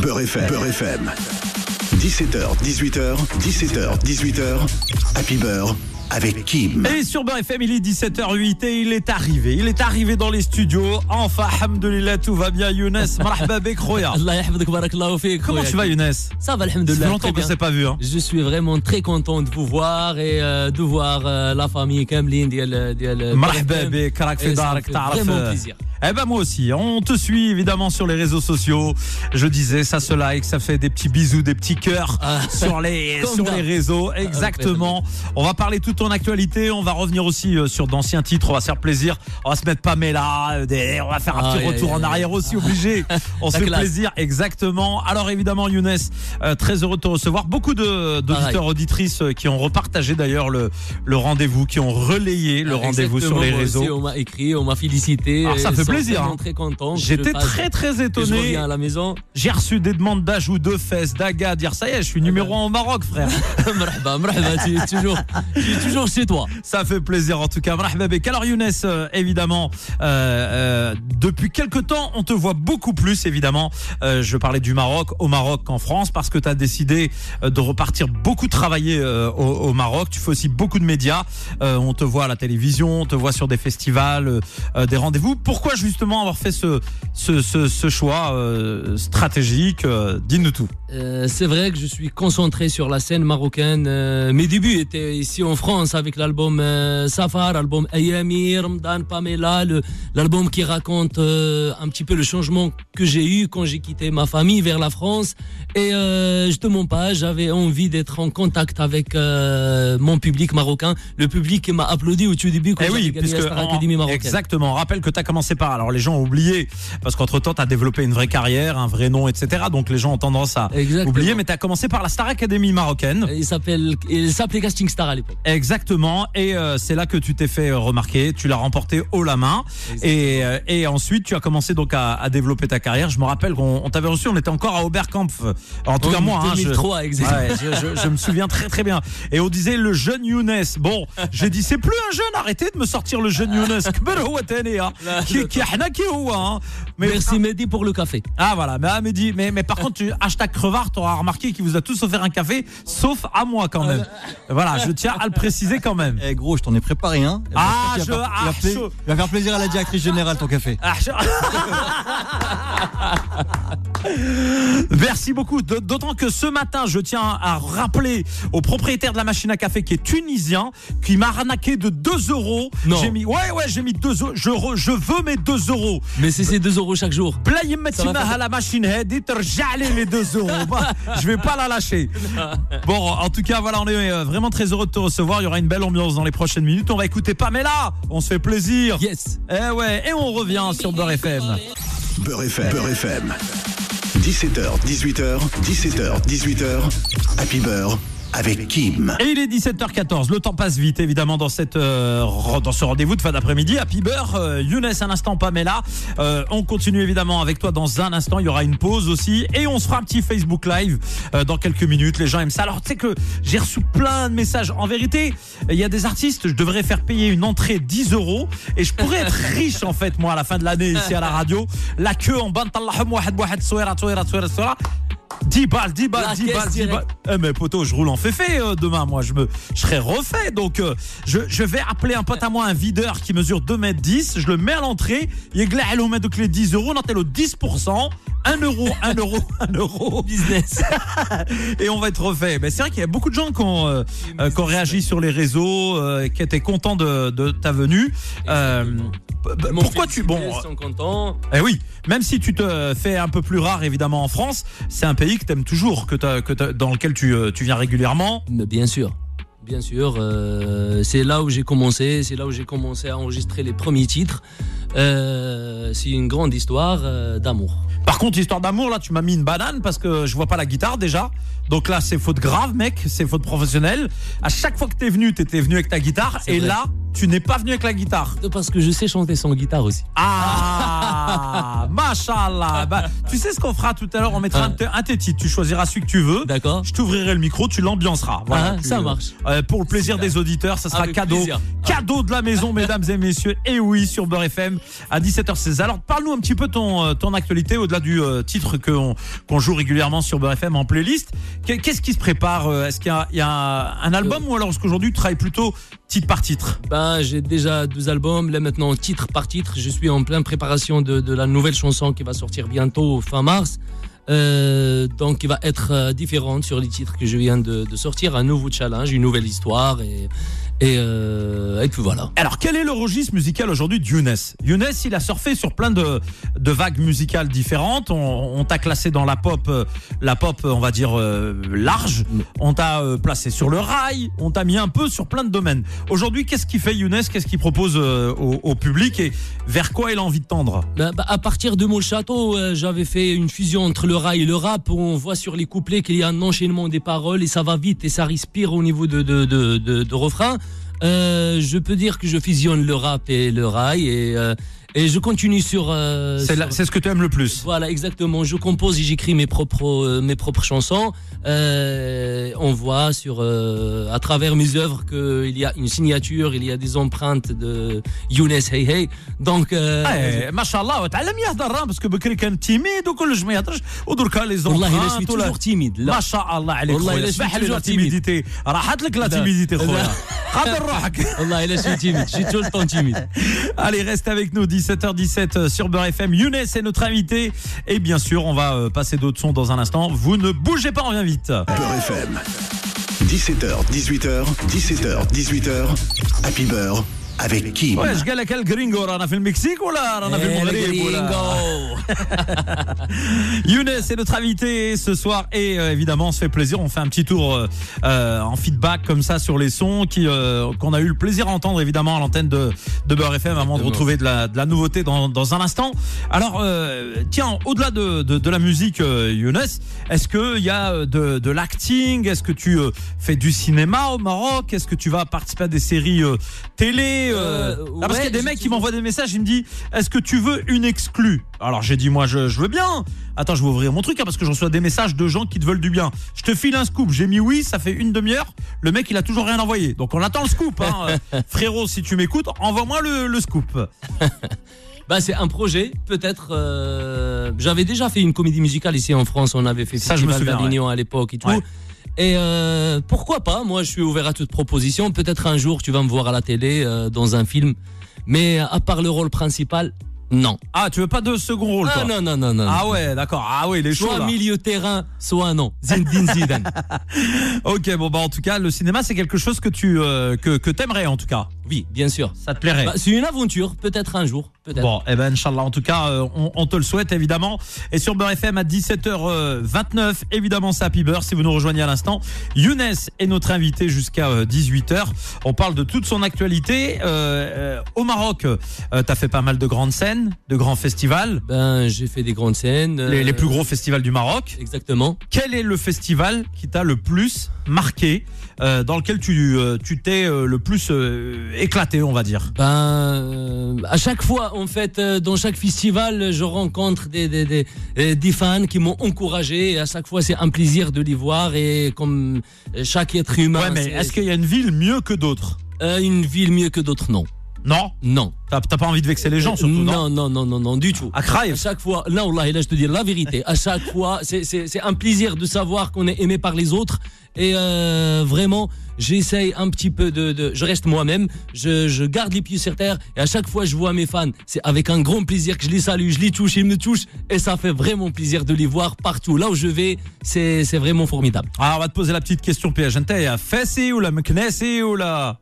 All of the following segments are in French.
Beurre FM. Beurre FM. 17h, 18h, 17h, 18h. Happy Beurre avec Kim. Et sur BFM, il est 17h08 et il est arrivé. Il est arrivé dans les studios. Enfin, alhamdoulilah, tout va bien, Younes. Marhaba bek, Roya. Comment tu vas, Younes? Ça va, alhamdoulilah. Ça longtemps qu'on ne s'est pas vu. Hein. Je suis vraiment très content de vous voir et euh, de voir euh, la famille Kamlin. Marhaba bek, Karak Fedark, Vraiment euh, plaisir. Eh ben moi aussi, on te suit évidemment sur les réseaux sociaux. Je disais, ça se like, ça fait des petits bisous, des petits cœurs Ah. sur les sur les réseaux. Exactement. On va parler toute ton actualité. On va revenir aussi euh, sur d'anciens titres. On va se faire plaisir. On va se mettre Pamela. euh, des- on va faire un Ah, petit retour en arrière aussi, obligé. On se fait classe. plaisir. Exactement. Alors évidemment, Younes, euh, très heureux de te recevoir. Beaucoup de d'auditeurs, auditrices qui ont repartagé d'ailleurs le le rendez-vous, qui ont relayé le Ah, rendez-vous sur les aussi, réseaux. on m'a écrit, on m'a félicité. Ah, ça fait plaisir. Hein. J'étais très très étonné. à la maison. J'ai reçu des demandes d'ajout de fesses, d'aga, dire ça y est, je suis eh numéro ben. un au Maroc, frère. Bah, bah, tu es toujours, toujours chez toi. Ça fait plaisir en tout cas. Alors Younes, euh, évidemment, euh, euh, depuis quelques temps, on te voit beaucoup plus, évidemment. Euh, je parlais du Maroc au Maroc qu'en France parce que tu as décidé euh, de repartir beaucoup travailler euh, au, au, Maroc. Tu fais aussi beaucoup de médias. on te voit à la télévision, on te voit sur des festivals, des rendez-vous. Pourquoi justement avoir fait ce, ce, ce, ce choix euh, stratégique euh, Dis-nous tout. Euh, c'est vrai que je suis concentré sur la scène marocaine. Euh, mes débuts étaient ici en France avec l'album euh, Safar, l'album Ayami, Ramadan, Pamela, l'album qui raconte euh, un petit peu le changement que j'ai eu quand j'ai quitté ma famille vers la France. Et euh, je te mens pas, j'avais envie d'être en contact avec euh, mon public marocain, le public qui m'a applaudi au tout début quand Eh oui, gagné puisque la Academy marocaine. exactement. Rappelle que tu as commencé par. Alors les gens ont oublié parce qu'entre temps tu as développé une vraie carrière, un vrai nom, etc. Donc les gens ont tendance à Exactement. oublié, mais tu as commencé par la Star Academy marocaine. Il s'appelait Casting Star à l'époque. Exactement, et euh, c'est là que tu t'es fait euh, remarquer, tu l'as remporté haut la main, et, euh, ensuite tu as commencé donc à, développer ta carrière. Je me rappelle qu'on t'avait reçu, on était encore à Oberkampf, en tout cas moi. 2003, je, exactement. Je, me souviens très très bien. Et on disait le jeune Younes. Bon, j'ai dit c'est plus un jeune, arrêtez de me sortir le jeune Younes. Merci Mehdi pour le café. Ah voilà, mais, ah, mais, mais par contre tu hashtag creux crevard, remarqué qu'il vous a tous offert un café, sauf à moi quand même. Voilà, je tiens à le préciser quand même. Eh gros, je t'en ai préparé un. Ah, Il va je- il va ah, il va faire plaisir à la directrice générale ton café. Ah, je- Merci beaucoup. D'autant que ce matin, je tiens à rappeler au propriétaire de la machine à café qui est tunisien, qui m'a arnaqué de 2 euros. J'ai mis, ouais, ouais, j'ai mis 2 euros. Je, veux mes 2 euros. Mais c'est ces 2 euros chaque jour. à la machine j'allais mes 2 euros. Bah, je vais pas la lâcher. Bon, en tout cas, voilà, on est euh, vraiment très heureux de te recevoir. Il y aura une belle ambiance dans les prochaines minutes. On va écouter Pamela. On se fait plaisir. Yes. Eh ouais. Et on revient sur Beurre FM. Beurre FM. Beurre FM. 17h, 18h, 17h, 18h. Happy Beurre avec Kim. Et il est 17h14, le temps passe vite évidemment dans, cette, euh, dans ce rendez-vous de fin d'après-midi. Happy Beurre, euh, Younes un instant, Pamela. Euh, on continue évidemment avec toi dans un instant, il y aura une pause aussi. Et on se fera un petit Facebook Live euh, dans quelques minutes, les gens aiment ça. Alors tu sais que j'ai reçu plein de messages. En vérité, il y a des artistes, je devrais faire payer une entrée 10 euros et je pourrais être riche en fait moi à la fin de l'année ici à la radio. La queue en bande, 10 balles, 10 balles, 10 balles, 10 balles. Eh mais poteau, je roule en féfé euh, demain, moi je me je serai refait. Donc euh, je, je, vais appeler un pote à moi, un videur qui mesure 2 mètres 10, je le mets à l'entrée, il est au mètre les 10 euros, on le 10%, 1 euro, 1 euro, 1 euro. Business. Et on va être refait. Mais c'est vrai qu'il y a beaucoup de gens qui ont, euh, euh qui ont réagi sur les réseaux, euh, qui étaient contents de, de ta venue. Euh, bah, pourquoi tu bon sont contents. Eh oui, même si tu te fais un peu plus rare évidemment en France, c'est un pays que t'aimes toujours, que dans lequel tu, euh, tu viens régulièrement. Bien sûr. Bien sûr, euh, c'est là où j'ai commencé, c'est là où j'ai commencé à enregistrer les premiers titres. Euh, c'est une grande histoire euh, d'amour. Par contre, histoire d'amour, là, tu m'as mis une banane parce que je vois pas la guitare déjà. Donc là, c'est faute grave, mec, c'est faute professionnelle. À chaque fois que t'es venu, t'étais venu avec ta guitare, et vrai. là, tu n'es pas venu avec la guitare. Parce que je sais chanter sans guitare aussi. Ah, machallah. Bah, tu sais ce qu'on fera tout à l'heure? On mettra un, de- un de tes titres. Tu choisiras celui que tu veux. D'accord Je t'ouvrirai le micro, tu l'ambianceras. Voilà, Ah, tu- ça marche. Euh, pour le plaisir des auditeurs, ça sera Avec cadeau. plaisir. Cadeau de la maison, mesdames et messieurs. Et oui, sur Beurre FM. À 17h16. Alors parle-nous un petit peu ton euh, ton actualité au-delà du euh, titre qu'on joue régulièrement sur Beurre FM en playlist. Qu'est- Qu'est-ce qui se prépare euh, Est-ce qu'il y a, il y a un album ou alors est-ce qu'aujourd'hui tu travailles plutôt titre par titre? Ben, j'ai déjà deux albums. Là maintenant, titre par titre, je suis en pleine préparation de, de la nouvelle chanson qui va sortir bientôt fin mars. Euh, donc, qui va être différente sur les titres que je viens de, de sortir. Un nouveau challenge, une nouvelle histoire et et, euh, et puis voilà. Alors, quel est le registre musical aujourd'hui de Younes Younes, il a surfé sur plein de, de vagues musicales différentes. On, on t'a classé dans la pop, euh, la pop, on va dire euh, large. On t'a euh, placé sur le rail. On t'a mis un peu sur plein de domaines. Aujourd'hui, qu'est-ce qu'il fait Younes Qu'est-ce qu'il propose euh, au, au public? Et vers quoi il a envie de tendre? Ben, ben, à partir de Mon Château, j'avais fait une fusion entre le rail et le rap. Où on voit sur les couplets qu'il y a un enchaînement des paroles et ça va vite et ça respire au niveau de, de, de, de, de refrain. Euh, je peux dire que je fusionne le rap et le rail et, euh, et je continue sur. euh, C'est sur- la- c'est ce que tu aimes le plus. Voilà, exactement. Je compose et j'écris mes propres euh, mes propres chansons. Euh, on voit sur euh, à travers mes œuvres qu'il y a une signature, il y a des empreintes de Younes Hey Hey. Donc euh, ايه ما شاء الله وتعلم يهضر باسكو بكري كان تيميد وكلش ما يهضرش ودركا لي والله الا زونفرانت شوي ولا- توجور تيميد لا ما شاء الله عليك والله خويا إلا اسمح شوي لي لا toujours timide. تيميديتي راحت لك لا لا. تيميديتي خويا لا. خاطر روحك والله الا شوي تيميد je suis tout le temps timide. Allez, reste avec nous, 17h17 sur Beurre FM. Younes est notre invité. Et bien sûr, on va euh, passer d'autres sons dans un instant. Vous ne bougez pas, on revient vite. Beurre FM. 17h, 18h, 17h, 18h. Happy Beurre avec Kim. Ouais, je galak le gringo, رانا في المكسيك ولا رانا في Eh, le المغرب ولا gringo. Younes est notre invité ce soir et euh, évidemment on se fait plaisir, on fait un petit tour euh, euh, en feedback comme ça sur les sons qui euh, qu'on a eu le plaisir d'entendre évidemment à l'antenne de, de Beurre FM avant de Exactement. retrouver de la, de la nouveauté dans, dans un instant. Alors euh, tiens, au-delà de, de, de la musique euh, Younes, est-ce qu'il y a euh, de, de l'acting Est-ce que tu euh, fais du cinéma au Maroc Est-ce que tu vas participer à des séries euh, télé Euh, Euh, ah, Parce qu'il y a ouais, des mecs qui m'envoient des messages, ils me disent est-ce que tu veux une exclue? Alors j'ai dit moi je, je veux bien. Attends, je vais ouvrir mon truc hein, parce que je reçois des messages de gens qui te veulent du bien. Je te file un scoop. J'ai mis oui, ça fait une demi-heure. Le mec il a toujours rien envoyé. Donc on attend le scoop. Hein. Euh, Frérot, si tu m'écoutes, envoie-moi le, le scoop. Bah, c'est un projet, peut-être. euh, J'avais déjà fait une comédie musicale ici en France. On avait fait Ça, je me Festival souviens, d'Avignon à l'époque et tout. Ouais. Et euh, pourquoi pas? Moi, je suis ouvert à toute proposition. Peut-être un jour, tu vas me voir à la télé euh, dans un film. Mais à part le rôle principal, non. Ah, tu veux pas de second rôle Ah toi? non, non, non, non. Ah ouais, d'accord. Ah ouais, les Soit choses. milieu terrain, soit non. Zinedine Zidane. Ok, bon bah en tout cas, le cinéma c'est quelque chose que tu euh, que que t'aimerais en tout cas. Oui, bien sûr. Ça te plairait. Bah, c'est une aventure, peut-être un jour. Peut-être. Bon, eh ben, Inch'Allah, en tout cas, euh, on, on te le souhaite, évidemment. Et sur Beurre FM à 17h29, évidemment, c'est Happy Beurre, si vous nous rejoignez à l'instant. Younes est notre invité jusqu'à euh, 18h. On parle de toute son actualité. Euh, euh, au Maroc, euh, t'as fait pas mal de grandes scènes, de grands festivals, Ben, j'ai fait des grandes scènes. les, euh, les plus gros festivals du Maroc. Exactement. Quel est le festival qui t'a le plus marqué, euh, dans lequel tu euh, tu t'es euh, le plus euh, éclaté, on va dire Ben, euh, à chaque fois, en fait, euh, dans chaque festival, je rencontre des, des, des, euh, des fans qui m'ont encouragé. Et à chaque fois, c'est un plaisir de les voir. Et comme chaque être humain, Ouais, mais est-ce qu'il y a une ville mieux que d'autres? Euh, une ville mieux que d'autres, non. Non? Non. T'as pas envie de vexer les gens, surtout, non, non, non, non, non, non, du tout. À Kraï À chaque fois, là, là, je te dis la vérité. À chaque fois, c'est- un plaisir de savoir qu'on est aimé par les autres. Et euh, vraiment, j'essaye un petit peu de, je reste moi-même, je, garde les pieds sur terre et à chaque fois je vois mes fans, c'est avec un grand plaisir que je les salue, je les touche, ils me touchent et ça fait vraiment plaisir de les voir partout. Là où je vais, c'est vraiment formidable. Alors on va te poser la petite question piège. Fessi ou la Meknesi ou la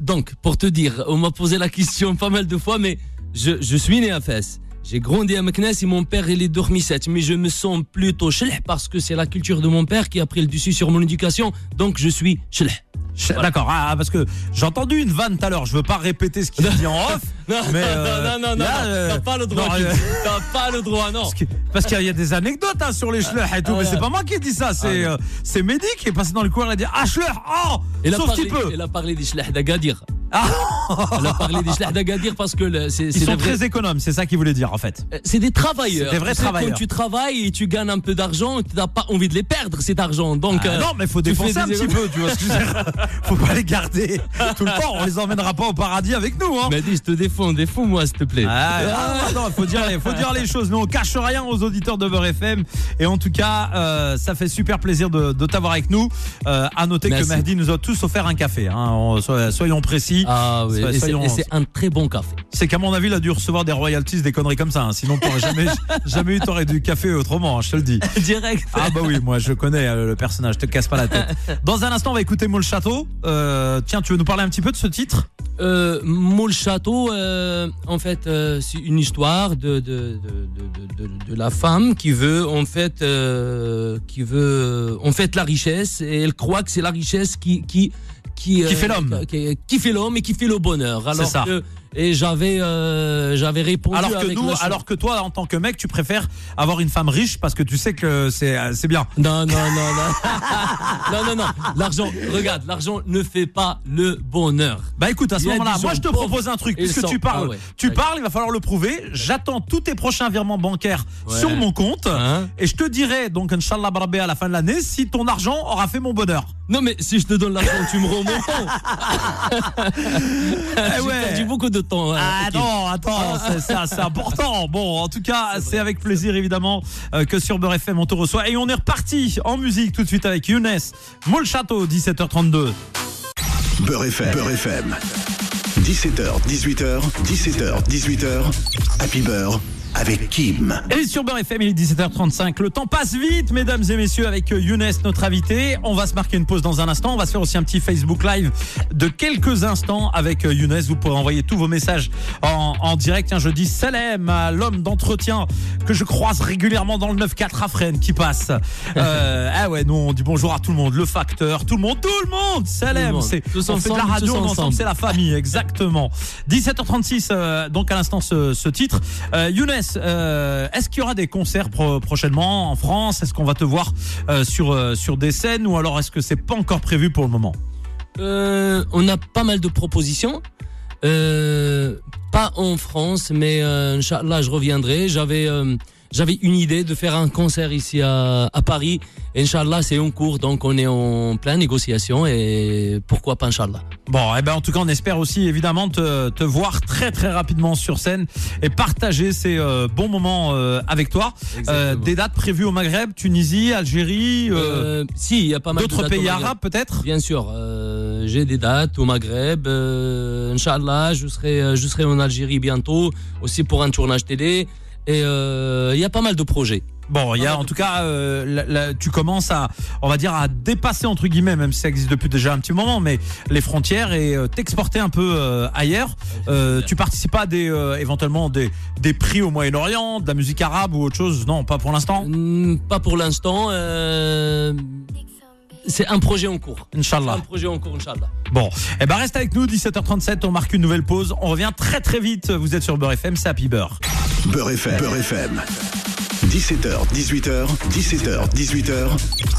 donc, pour te dire, on m'a posé la question pas mal de fois, mais je, je suis né à Fès. J'ai grandi à Meknes et mon père il est dormissette, mais je me sens plutôt chleh parce que c'est la culture de mon père qui a pris le dessus sur mon éducation, donc je suis chleh. Je- D'accord, ah, parce que j'ai entendu une vanne tout à l'heure. Je veux pas répéter ce qu'il dit en off. Non, Mais, euh, non, non, non, non, euh, t'as pas le droit, euh, t'as pas le droit, non. Parce qu'il y a des anecdotes hein, sur les schleurs et tout, ah, mais c'est pas moi qui ai dit ça, c'est euh, c'est Mehdi qui est passé dans le coin et a dit Ah, schleur, oh Il Sauf qu'il peut il a parlé des chleh d'Agadir. Elle a parlé des d'Agadir parce que c'est Ils sont très économes, c'est ça qu'il voulait dire en fait. Euh, C'est des travailleurs. C'est des vrais travailleurs. Quand tu travailles et tu gagnes un peu d'argent, tu n'as pas envie de les perdre cet argent. Donc Ah euh, non, mais faut dépenser un des- petit peu, tu vois ce que je veux dire. Faut pas les garder tout le temps, on les emmènera pas au paradis avec nous, hein. Mais dis, je te défends, défends-moi s'il te plaît. Ah, ah, non, faut dire, les, faut dire les choses. Nous, on cache rien aux auditeurs de Beurre FM. Et en tout cas, euh, ça fait super plaisir de, de t'avoir avec nous. Euh, à noter Merci. que Mehdi nous a tous offert un café. Hein. On- so- soyons précis. Ah oui, et c'est- un très bon café. C'est qu'à mon avis, il a dû recevoir des royalties, des conneries comme ça. hein. Sinon, t'aurais jamais, jamais eu t'aurais du café autrement, hein, je te le dis. Direct. Ah bah oui, moi je connais euh, le personnage, te casse pas la tête. Dans un instant, on va écouter Moule Château. Euh, tiens, tu veux nous parler un petit peu de ce titre? Euh, Moule Château, euh, en fait, c'est une histoire de, de, de, de, de, la femme qui veut, en fait, qui veut, en fait, la richesse et elle croit que c'est la richesse qui, qui, qui, Qui fait l'homme. qui, qui fait l'homme et qui fait le bonheur. Alors ça. que, et j'avais, euh, j'avais répondu Alors que avec nous, alors que toi, en tant que mec, tu préfères avoir une femme riche parce que tu sais que c'est euh, c'est bien. Non, non, non, non. non, non, non. L'argent, regarde, l'argent ne fait pas le bonheur. Bah écoute, à ce moment-là, moi je te propose un truc, puisque tu parles, Ah ouais. tu parles, il va falloir le prouver. J'attends tous tes prochains virements bancaires Ouais. sur mon compte. Hein Et je te dirai, donc, Inch'Allah Barabé, à la fin de l'année, si ton argent aura fait mon bonheur. Non, mais si je te donne l'argent, tu me rends mon temps. J'ai ouais. perdu beaucoup de temps. hein, Ah non, attends, c'est- c'est c'est important. Bon, en tout cas, c'est avec plaisir évidemment euh, que sur Beurre FM on te reçoit. Et on est reparti en musique tout de suite avec Younes, Moule Château, 17h32. Beurre FM. Beurre FM. 17h, 18h, 17h, 18h. Happy Beurre avec Kim. Et sur Beurre FM, il est 17h35. Le temps passe vite, mesdames et messieurs, avec euh, Younes, notre invité. On va se marquer une pause dans un instant. On va se faire aussi un petit Facebook Live de quelques instants avec euh, Younes. Vous pourrez envoyer tous vos messages en, en direct. Tiens, je dis salam à l'homme d'entretien que je croise régulièrement dans le 9-4 à Fresnes qui passe. Euh, ah ouais, nous on dit bonjour à tout le monde. Le facteur, tout le monde, tout le monde. Monde. C'est, on fait de la radio, on ensemble, ensemble. c'est la famille, exactement. 17h36, euh, donc à l'instant ce, ce titre. Euh, Younes, euh, est-ce qu'il y aura des concerts pro- prochainement en France? Est-ce qu'on va te voir euh, sur euh, sur des scènes? Ou alors est-ce que c'est pas encore prévu pour le moment? On a pas mal de propositions. Pas en France, mais Inch'Allah, je reviendrai. J'avais j'avais une idée de faire un concert ici à, à Paris. Inch'Allah, c'est en cours, donc on est en pleine négociation et pourquoi pas Inch'Allah. Bon, eh ben en tout cas, on espère aussi évidemment te, te voir très très rapidement sur scène et partager ces euh, bons moments euh, avec toi. Euh, des dates prévues au Maghreb, Tunisie, Algérie, euh, Euh, si, il y a pas mal d'autres pays arabes peut-être? Bien sûr, euh, j'ai des dates au Maghreb. Euh, Inch'Allah, je serai, je serai en Algérie bientôt, aussi pour un tournage télé. Et euh, il y a pas mal de projets. Bon, il y a en tout cas, euh, la- la- tu commences à, on va dire, à dépasser entre guillemets, même si ça existe depuis déjà un petit moment, mais les frontières et euh, t'exporter un peu euh, ailleurs. Tu participes à des, éventuellement des, des prix au Moyen-Orient, de la musique arabe ou autre chose? Non, pas pour l'instant. Pas pour l'instant. c'est un projet en cours. Inch'Allah. un projet en cours, Inch'Allah. Bon, eh ben reste avec nous, 17h37, on marque une nouvelle pause. On revient très très vite. Vous êtes sur Beurre FM, c'est Happy Beurre. Beurre FM. Beurre FM. 17h, 18h, 17h, 18h.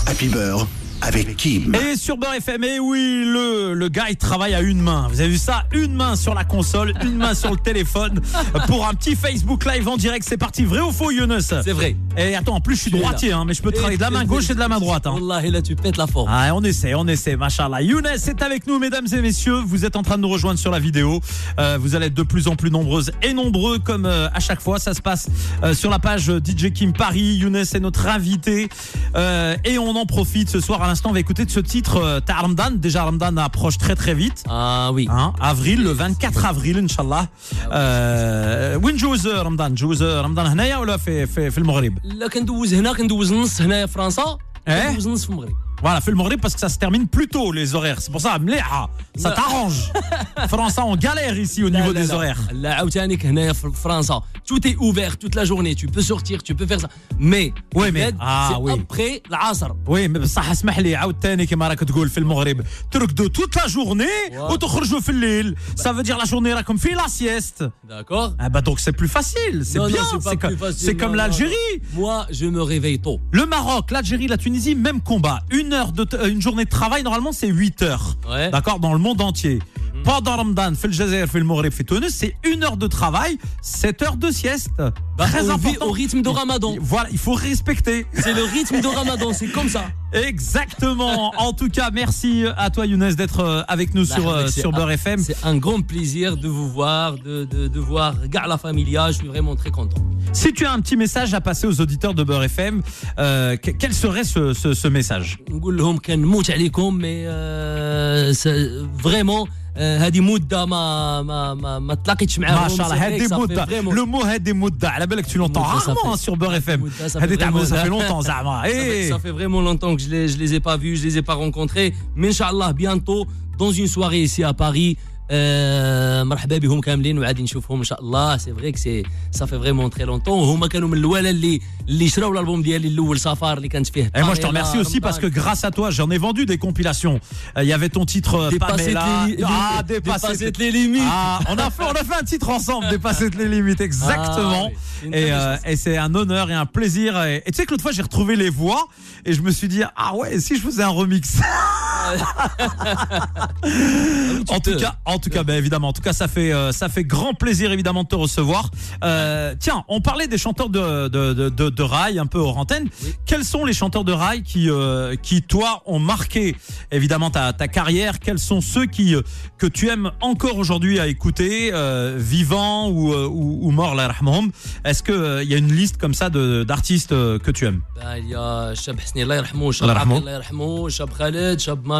Happy Beurre avec Kim. Et sur Beurre FM, et oui, le, le gars il travaille à une main. Vous avez vu ça? Une main sur la console, une main sur le téléphone pour un petit Facebook Live en direct. C'est parti, vrai ou faux, Younes? C'est vrai. Et attends, en plus je suis Je suis droitier, hein, mais je peux travailler de la main gauche et de la main droite. Hein. Wallah, et là, tu pètes la forme. Ah, on essaie, on essaie, machallah. Younes est avec nous, mesdames et messieurs. Vous êtes en train de nous rejoindre sur la vidéo. Euh, vous allez être de plus en plus nombreuses et nombreux, comme euh, à chaque fois. Ça se passe euh, sur la page DJ Kim Paris. Younes est notre invité. Euh, et on en profite ce soir. À l'instant, on va écouter de ce titre euh, Ta Ramadan. Déjà, Ramadan approche très très vite. Ah oui. Hein, avril, le 24 avril, Inch'Allah. Euh, وين جوز رمضان؟ جوز رمضان هنايا ولا في في في المغرب؟ لا كندوز هنا كندوز نص هنايا في فرنسا إيه؟ كندوز نص في المغرب Voilà, fais le Maghreb parce que ça se termine plus tôt les horaires. C'est pour ça, mléha, ça Non. t'arrange. Français, on galère ici au niveau لا- des لا. horaires. لا عاوتانيك هنايا في فرنسا tout est ouvert toute la journée tu peux sortir tu peux faire ça mais Oui, mais- البلاد، ah, c'est oui. après العصر وي مي بصح اسمح لي عاود تاني كما راك تقول في المغرب ترقدوا توت لا جورني Wow. وتخرجوا في الليل ça veut dire la journée راكم في la sieste d'accord ah bah donc c'est plus facile c'est Non, non, bien c'est pas c'est plus comme, facile, c'est comme non, non, l'Algérie moi je me réveille tôt le Maroc l'Algérie la Tunisie même combat une heure de euh, une journée de travail normalement c'est 8 heures. Ouais. d'accord? Dans le monde entier pendant Ramadan, fil Jazair, fil Maghreb, fil Tunis, c'est une heure de travail, 7 heures de sieste. Bah, très important. Au rythme de Ramadan. Voilà, il faut respecter. C'est le rythme de Ramadan, c'est comme ça. Exactement. En tout cas, merci à toi Younes d'être euh, avec nous bah, sur euh, sur Beurre ah, FM. C'est un grand plaisir de vous voir, de, de, de voir Garla Familia. Je suis vraiment très content. Si tu as un petit message à passer aux auditeurs de Beurre FM, euh, quel serait ce, ce, ce message? Mais vraiment. عليكم مي آه، س- فريمون آه، هذه مده ما ما ما, ما تلاقيتش معاهم ما شاء الله C'est vrai que هادي ça fait مدة vraiment- لو مو هادي مدة على بالك tu l'entends مدة، ça rarement fait- hein, sur Beurre FM مدة، ça fait هادي تعمل vraiment- ça fait longtemps زعما Ça fait, Eh. ça fait vraiment longtemps que je les, je les ai pas vus, je les ai pas rencontrés. Mais Inch'Allah, bientôt, dans une soirée ici à Paris, آه، مرحبا بهم كاملين وعادي نشوفهم ان شاء الله سي فري سي صافي فريمون تري لونتون هما كانوا من الاولى اللي اللي شراو الالبوم ديالي الاول سفر اللي كانت فيه Et moi, je te طاريلا، remercie aussi parce que رمضان. grâce à toi, j'en ai vendu des compilations. Euh, Il y avait ton titre euh, Dépasser Pamela. les- ah, les- dépasser, dépasser les limites. Ah, on a fait, on a fait un titre ensemble, dépasser les limites, exactement. Ah, oui, c'est une et très belle euh, chanson. et c'est un honneur et un plaisir. Et et tu sais que l'autre fois, j'ai retrouvé les voix et je me suis dit, ah ouais, si je faisais un remix. en tout cas, en tout cas, ben évidemment, en tout cas, ça fait euh, ça fait grand plaisir évidemment de te recevoir. Euh, tiens, on parlait des chanteurs de de, de, de, de rail un peu hors antenne. Quels sont les chanteurs de rail qui euh, qui toi ont marqué évidemment ta ta carrière? Quels sont ceux qui que tu aimes encore aujourd'hui à écouter, euh, vivants ou ou, ou morts, yarhamhum Est-ce que il y a une liste comme ça d'artistes que tu aimes? Bah, il y a Chab Hsni, Allah Chab Allah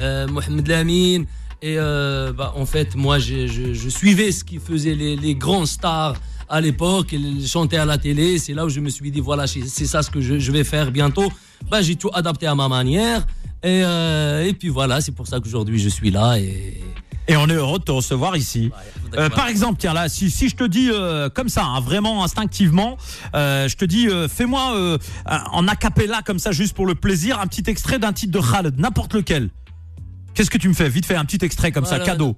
Euh, Mohamed Lamine. Et euh, bah, en fait, moi, je, suivais ce qui faisaient les, les grands stars à l'époque, ils chantaient à la télé. C'est là où je me suis dit, voilà, c'est ça ce que je, je vais faire bientôt. Bah, J'ai tout adapté à ma manière. Et, euh, et puis voilà, c'est pour ça qu'aujourd'hui, je suis là. Et, Et on est heureux de te recevoir ici. Euh, par exemple, tiens là, si, si je te dis euh, comme ça, hein, vraiment instinctivement, euh, je te dis, euh, fais-moi euh, en a cappella comme ça, juste pour le plaisir, un petit extrait d'un titre de Khaled, n'importe lequel. Qu'est-ce que tu me fais? Vite fait un petit extrait comme ça, cadeau.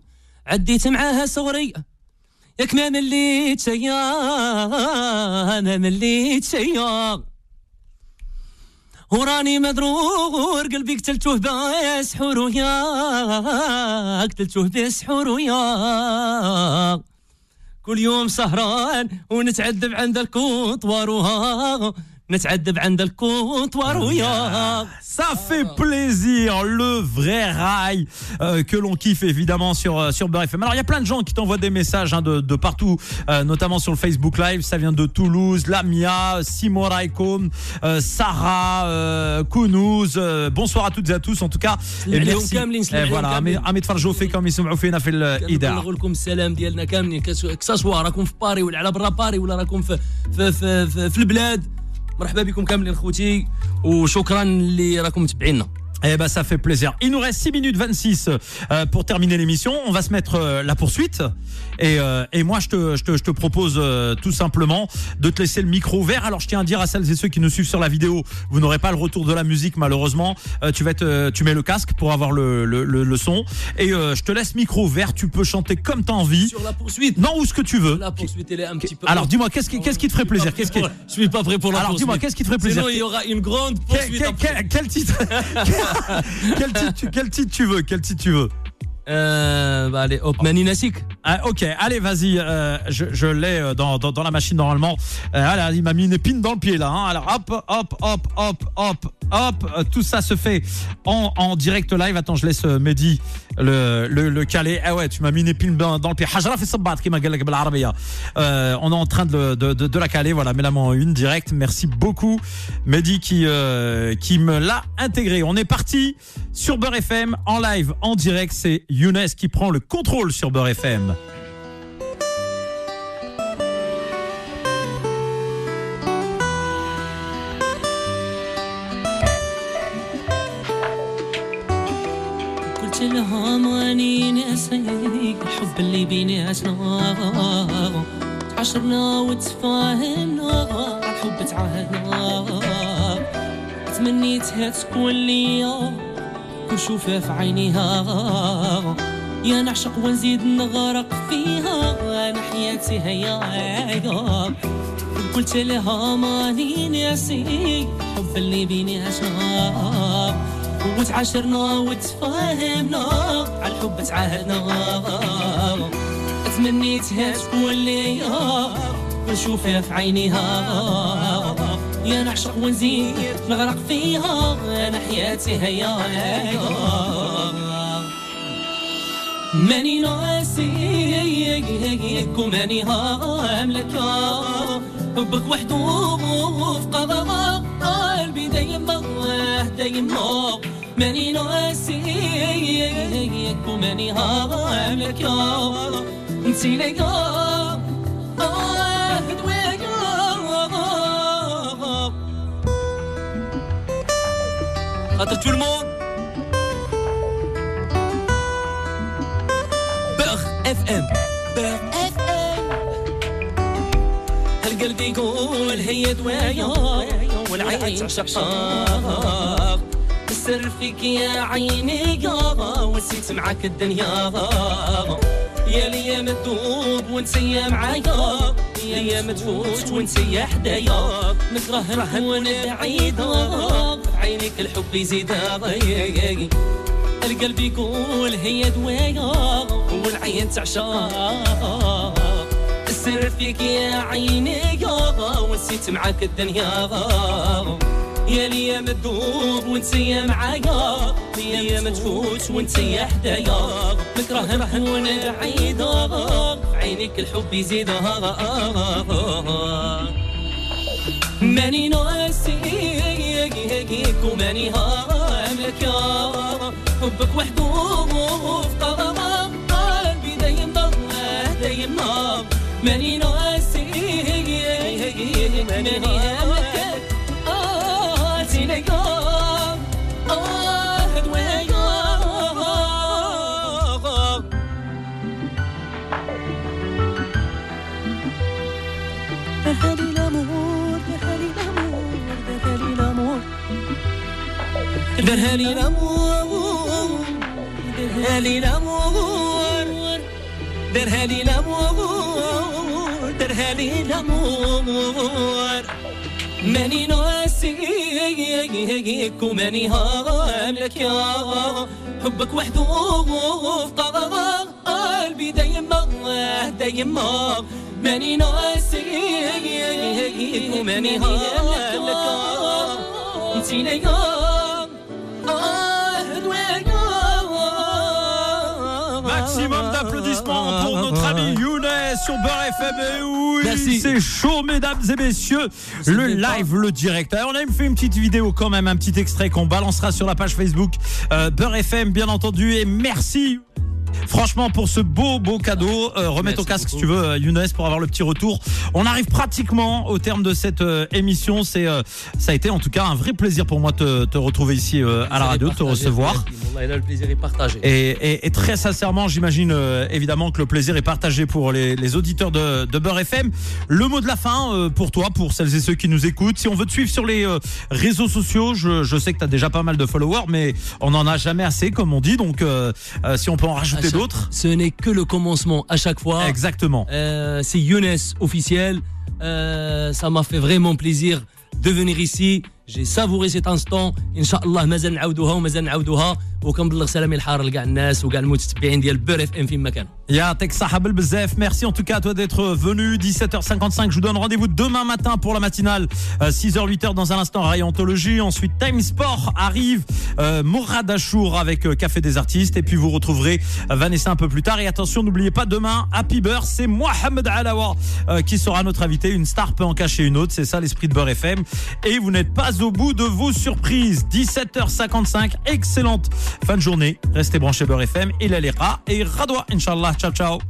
وراني مدرور قلبي قتلتوه بس حرويا قتلتوه بس حرويا كل يوم سهران ونتعذب عند الكوطوار وها نتعذب عند الكوطوار ويا Ça fait plaisir, le vrai rail euh, que l'on kiffe évidemment sur euh, sur Beurre FM. Alors il y a plein de gens qui t'envoient des messages hein, de, de partout, euh, notamment sur le Facebook Live. Ça vient de Toulouse, Lamia, Simoraïkom, euh, Sarah, euh, Kounouz. euh, bonsoir à toutes et à tous en tout cas. Et عليهم merci. كاملين، سلم Et عليهم voilà, كاملين. عم يتفرجوا فيكم يسمعوا فينا في الإذاعة. نقول لكم السلام ديالنا كاملين كس- كساشوا راكم في باري ولا على برا باري ولا راكم في في في, في, في البلاد مرحبا بكم كاملين خوتي وشكرا اللي راكم متبعينا Eh ben ça fait plaisir. Il nous reste 6 minutes 26 euh, pour terminer l'émission. On va se mettre euh, la poursuite. Et, euh, et moi je te, je te, je te propose tout simplement de te laisser le micro ouvert. Alors je tiens à dire à celles et ceux qui nous suivent sur la vidéo, vous n'aurez pas le retour de la musique malheureusement. Tu vas euh, tu mets le casque pour avoir le, le, le, le son. Et je te laisse micro ouvert. Tu peux chanter comme t'as envie. sur la poursuite Non, où ce que tu veux. la poursuite elle est un petit peu Alors dis-moi, qu'est-ce qui, qu'est-ce qui te ferait plaisir? Qu'est-ce qui... je suis pas prêt pour la Alors poursuite dis-moi, qu'est-ce qui te ferait plaisir? Sinon il y aura une grande poursuite quel- après. quel- quel titre? quel, titre tu- veux? Quel titre tu veux? Euh, bah allez hop Mani Nassik Ah, ok, allez, vas-y, euh, je, je l'ai euh, dans, dans, dans la machine normalement. Euh, allez, il m'a mis une épine dans le pied là. Hein. Alors hop, hop, hop, hop, hop, hop. Euh, tout ça se fait en, en direct live. Attends, je laisse euh, Mehdi le, le, le caler. Ah ouais, tu m'as mis une épine dans, dans le pied. Euh, On est en train de, de, de, de la caler. Voilà, mets la main en une direct. Merci beaucoup, Mehdi qui, euh, qui me l'a intégré. On est parti sur Beurre FM en live, en direct. C'est Younes qui prend le contrôle sur Beurre FM. قلت لها ماني ناسي الحب اللي بيناتنا تعاشرنا وتفاهمنا الحب تعاهدنا تمنيتها تكون ليا كل شوفها في عينيها. يا نعشق ونزيد نغرق فيها. أنا حياتي هيا قلت لها ماني ناسي الحب اللي بيناتنا وتعاشرنا وتفاهمنا على الحب تعاهدنا. تمنيتها تكون ليا. ونشوفها في عينيها. يا نعشق ونزيد نغرق فيها أنا حياتي هيا ماني ناسيك وماني هاملك. حبك وحده في قضاء قلبي دايما دايما ماني ناسيك وماني هاملك. نسينا يا Attends tout le monde ام FM اف ام هالقلب يقول هي دوايا والعين شقاق. السر فيك يا عيني يابا ونسيت معاك الدنيا. يا ليام تذوب ونسيا معايا. يا ليام تفوت ونسيا حدايا. نكره ونبعيدة عينيك الحب يزيد القلب يقول هي دوايا والعين تعشق. السر فيك يا عيني يا ونسيت معاك الدنيا يا ليا مدوب ونسيا معايا يا متفوت ونسيا حدايا نكره نكون بعيدة عينيك الحب يزيد ماني ناسيك وماني عملك يا حبك وحده في قرار قلبي دايم ضل دايم نار. ماني ناسي ماني هاملك آه زينك آه هدويك أحد آه. درهالي لامور درهالي لامور درهالي لامور درهالي الأمور. ماني ناسيك وماني هاملك يا حبك وحده في قلبي دايما دايما ماني ناسيك وماني هاملك انتي ليا Maximum d'applaudissements pour notre ami Younes sur Beurre FM. Et oui, Merci. c'est chaud, mesdames et messieurs. Le live, le direct. Alors, on a même fait une petite vidéo quand même, un petit extrait qu'on balancera sur la page Facebook euh, Beurre FM, bien entendu. Et merci. Franchement, pour ce beau, beau cadeau, euh, remets ton casque si tu veux, euh, Younes, pour avoir le petit retour. On arrive pratiquement au terme de cette euh, émission. C'est, euh, ça a été en tout cas un vrai plaisir pour moi de te, te retrouver ici euh, à la radio, de te recevoir. Le plaisir est partagé. Et, et- et très sincèrement, j'imagine euh, évidemment que le plaisir est partagé pour les, les auditeurs de, de Beurre FM. Le mot de la fin euh, pour toi, pour celles et ceux qui nous écoutent. Si on veut te suivre sur les euh, réseaux sociaux, je, je sais que tu as déjà pas mal de followers, mais on n'en a jamais assez, comme on dit. Donc, si on peut en rajouter ce n'est que le commencement à chaque fois. Exactement. Euh, c'est Younes officiel. Euh, ça m'a fait vraiment plaisir de venir ici. J'ai savouré cet instant. Inch'Allah, mazan aoudouha, mazan aoudouha. وكنبلغ سلامي الحار لكاع الناس وكاع المتتبعين ديال بير اف ام فين ما كانوا. Yatek Sahabel Bzef, merci en tout cas à toi d'être venu. 17h55, je vous donne rendez-vous demain matin pour la matinale. Euh, 6h, 8h dans un instant, Rayantologie. Ensuite, Time Sport arrive. Euh, Morad Achour avec euh, Café des artistes. Et puis vous retrouverez euh, Vanessa un peu plus tard. Et attention, n'oubliez pas demain, Happy Beurre, c'est Mohamed Alawa euh, qui sera notre invité. Une star peut en cacher une autre. C'est ça l'esprit de Beurre FM. Et vous n'êtes pas au bout de vos surprises. 17h55, excellente fin de journée. Restez branchés Beurre FM. Et l'Alera et Radwa, Inch'Allah. Ciao, ciao.